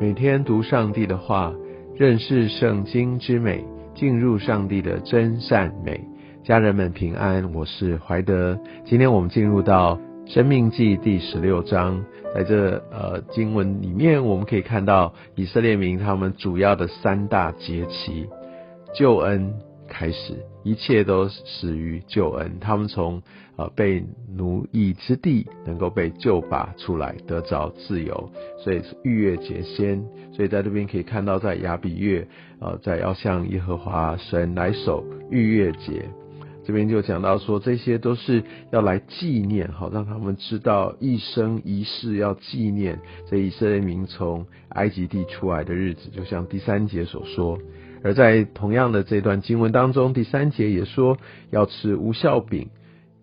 每天读上帝的话，认识圣经之美，进入上帝的真善美。家人们平安，我是怀德。今天我们进入到生命记第十六章，在这呃经文里面，我们可以看到以色列民他们主要的三大节期，救恩。开始，一切都始于救恩。他们从呃被奴役之地，能够被救拔出来，得着自由。所以是逾越节先，所以在这边可以看到，在亚比月，呃，在要向耶和华神来守逾越节。这边就讲到说，这些都是要来纪念，好让他们知道一生一世要纪念这以色列民从埃及地出来的日子。就像第三节所说。而在同样的这段经文当中，第三节也说要吃无效饼，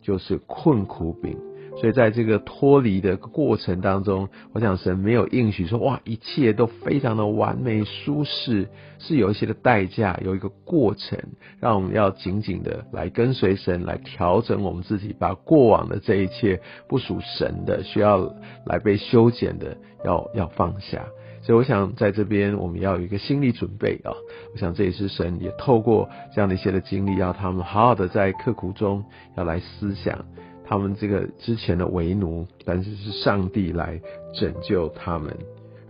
就是困苦饼。所以在这个脱离的过程当中，我想神没有应许说哇，一切都非常的完美舒适，是有一些的代价，有一个过程，让我们要紧紧的来跟随神，来调整我们自己，把过往的这一切不属神的，需要来被修剪的，要要放下。所以我想在这边我们要有一个心理准备啊，我想这也是神也透过这样的一些的经历，要他们好好的在刻苦中要来思想他们这个之前的为奴，但是是上帝来拯救他们。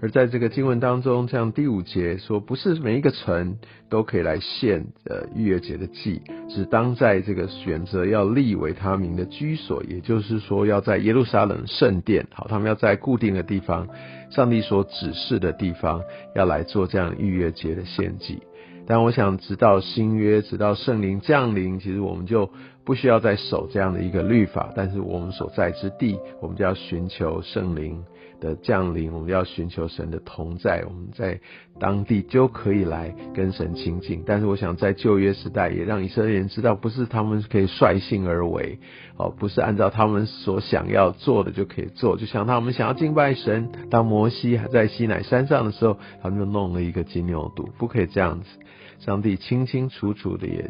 而在这个经文当中，像第五节说，不是每一个城都可以来献呃逾越节的祭，只当在这个选择要立为他名的居所，也就是说要在耶路撒冷圣殿，好，他们要在固定的地方，上帝所指示的地方，要来做这样逾越节的献祭。但我想，直到新约，直到圣灵降临，其实我们就不需要再守这样的一个律法。但是我们所在之地，我们就要寻求圣灵的降临，我们要寻求神的同在，我们在当地就可以来跟神亲近。但是我想，在旧约时代，也让以色列人知道，不是他们可以率性而为，哦，不是按照他们所想要做的就可以做。就像他们想要敬拜神，当摩西还在西乃山上的时候，他们就弄了一个金牛犊，不可以这样子。上帝清清楚楚的也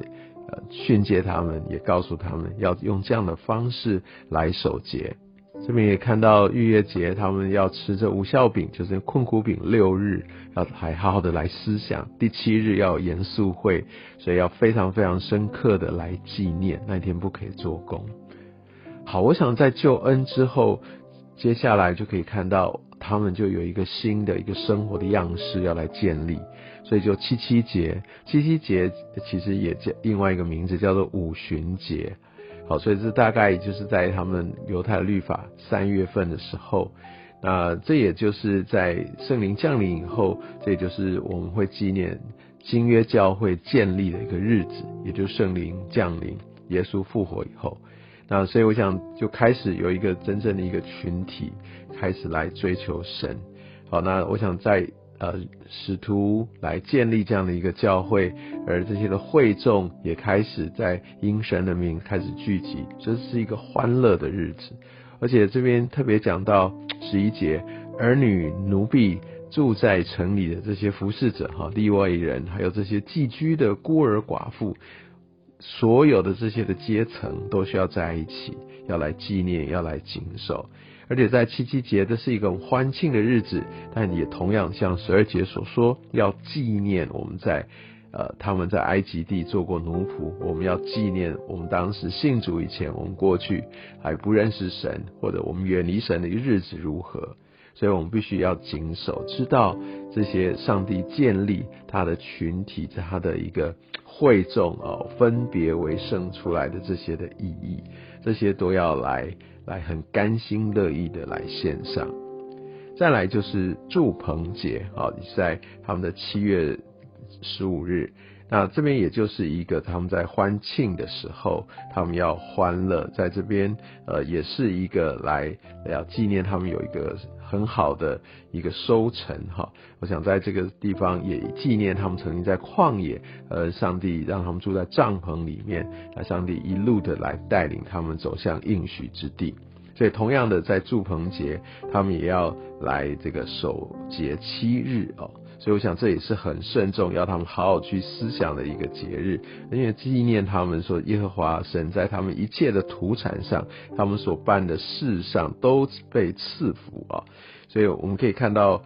训诫他们，也告诉他们要用这样的方式来守节。这边也看到逾越节，他们要吃这无效饼，就是困苦饼六日，要还好好的来思想。第七日要严肃会，所以要非常非常深刻的来纪念那一天不可以做工。好，我想在救恩之后，接下来就可以看到他们就有一个新的一个生活的样式要来建立。所以就七七节，七七节其实也叫另外一个名字，叫做五旬节。好，所以这大概就是在他们犹太律法三月份的时候，那这也就是在圣灵降临以后，这也就是我们会纪念新约教会建立的一个日子，也就是圣灵降临、耶稣复活以后。那所以我想就开始有一个真正的一个群体开始来追求神。好，那我想在。呃，使徒来建立这样的一个教会，而这些的会众也开始在因神的名开始聚集，这是一个欢乐的日子。而且这边特别讲到十一节，儿女奴婢住在城里的这些服侍者，哈，利外人，还有这些寄居的孤儿寡妇，所有的这些的阶层都需要在一起，要来纪念，要来谨守。而且在七七节，这是一个欢庆的日子，但也同样像十二节所说，要纪念我们在呃他们在埃及地做过奴仆，我们要纪念我们当时信主以前，我们过去还不认识神，或者我们远离神的日子如何，所以我们必须要谨守，知道这些上帝建立他的群体，他的一个会众哦，分别为圣出来的这些的意义，这些都要来。来很甘心乐意的来献上，再来就是祝棚节啊，在他们的七月十五日，那这边也就是一个他们在欢庆的时候，他们要欢乐，在这边呃也是一个来要纪念他们有一个很好的一个收成哈。我想在这个地方也纪念他们曾经在旷野，呃，上帝让他们住在帐篷里面，那上帝一路的来带领他们走向应许之地。所以同样的，在祝棚节，他们也要来这个守节七日哦。所以我想这也是很慎重，要他们好好去思想的一个节日，因为纪念他们说耶和华神在他们一切的土产上，他们所办的事上都被赐福啊。所以我们可以看到。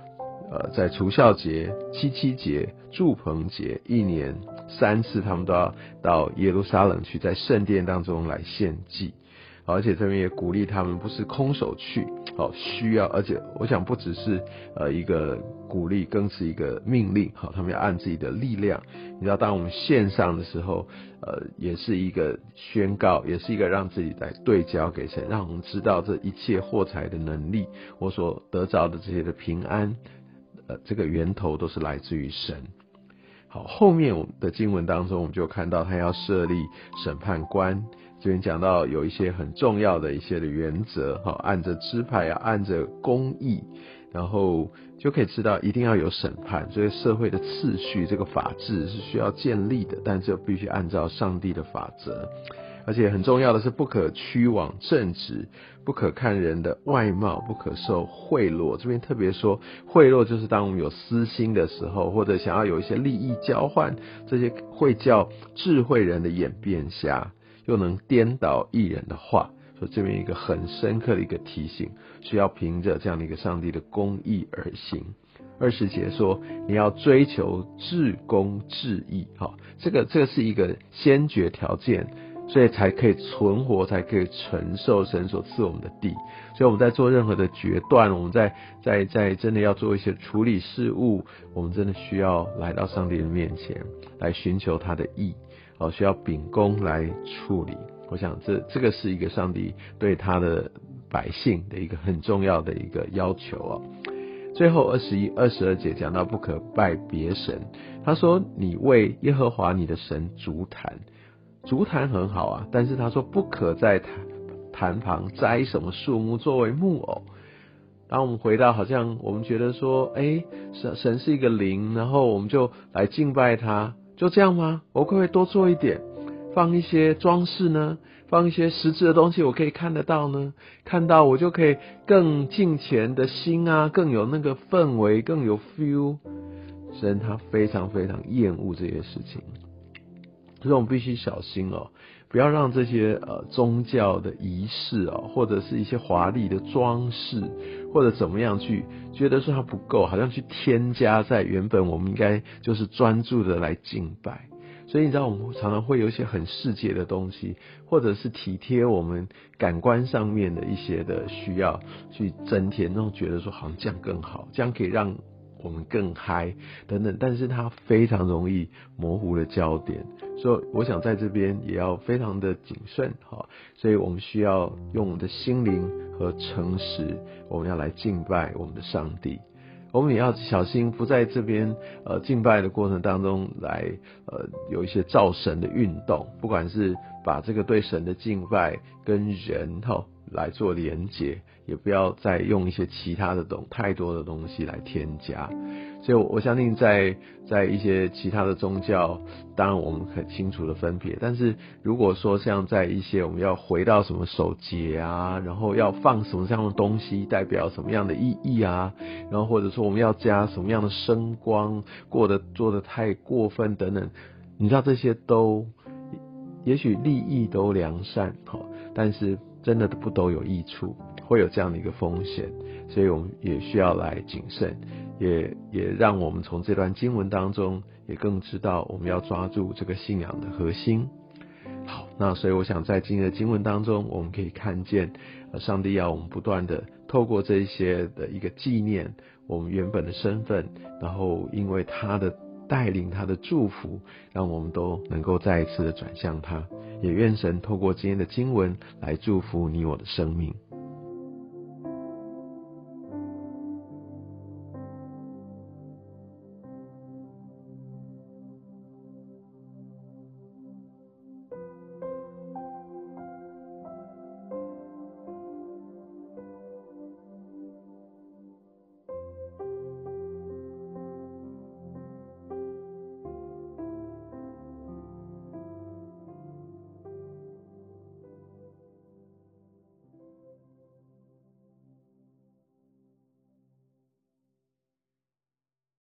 呃，在除孝节、七七节、祝棚节，一年三次，他们都要到耶路撒冷去，在圣殿当中来献祭。而且这边也鼓励他们不是空手去，好需要，而且我想不只是呃一个鼓励，更是一个命令，好，他们要按自己的力量。你知道，当我们线上的时候，呃，也是一个宣告，也是一个让自己来对焦给神，让我们知道这一切获财的能力，我所得着的这些的平安，呃，这个源头都是来自于神。好，后面我们的经文当中，我们就看到他要设立审判官。这边讲到有一些很重要的一些的原则，哈，按着支派啊，按着公义，然后就可以知道一定要有审判，所以社会的次序，这个法治是需要建立的，但这必须按照上帝的法则，而且很重要的是不可屈枉正直，不可看人的外貌，不可受贿赂。这边特别说贿赂，就是当我们有私心的时候，或者想要有一些利益交换，这些会叫智慧人的眼变瞎。又能颠倒一人的话，说这边一个很深刻的一个提醒，需要凭着这样的一个上帝的公义而行。二十节说你要追求至公至义，哈，这个这个是一个先决条件，所以才可以存活，才可以承受神所赐我们的地。所以我们在做任何的决断，我们在在在真的要做一些处理事物，我们真的需要来到上帝的面前来寻求他的意。哦，需要秉公来处理。我想，这这个是一个上帝对他的百姓的一个很重要的一个要求哦。最后二十一、二十二节讲到不可拜别神。他说：“你为耶和华你的神足坛，足坛很好啊，但是他说不可在坛坛旁栽什么树木作为木偶。”当我们回到，好像我们觉得说，哎，神神是一个灵，然后我们就来敬拜他。就这样吗？我会不会多做一点，放一些装饰呢？放一些实质的东西，我可以看得到呢？看到我就可以更近前的心啊，更有那个氛围，更有 feel。神他非常非常厌恶这些事情，所以我们必须小心哦。不要让这些呃宗教的仪式哦，或者是一些华丽的装饰，或者怎么样去觉得说它不够，好像去添加在原本我们应该就是专注的来敬拜。所以你知道，我们常常会有一些很世界的东西，或者是体贴我们感官上面的一些的需要，去增添那种觉得说好像这样更好，这样可以让。我们更嗨等等，但是它非常容易模糊了焦点，所以我想在这边也要非常的谨慎哈，所以我们需要用我们的心灵和诚实，我们要来敬拜我们的上帝，我们也要小心不在这边呃敬拜的过程当中来呃有一些造神的运动，不管是把这个对神的敬拜跟人哈。来做连接，也不要再用一些其他的东太多的东西来添加。所以，我相信在在一些其他的宗教，当然我们很清楚的分别。但是，如果说像在一些我们要回到什么守节啊，然后要放什么这样的东西，代表什么样的意义啊，然后或者说我们要加什么样的声光，过得做的太过分等等，你知道这些都也许利益都良善哈，但是。真的不都有益处，会有这样的一个风险，所以我们也需要来谨慎，也也让我们从这段经文当中也更知道我们要抓住这个信仰的核心。好，那所以我想在今天的经文当中，我们可以看见，上帝要我们不断的透过这一些的一个纪念我们原本的身份，然后因为他的。带领他的祝福，让我们都能够再一次的转向他。也愿神透过今天的经文来祝福你我的生命。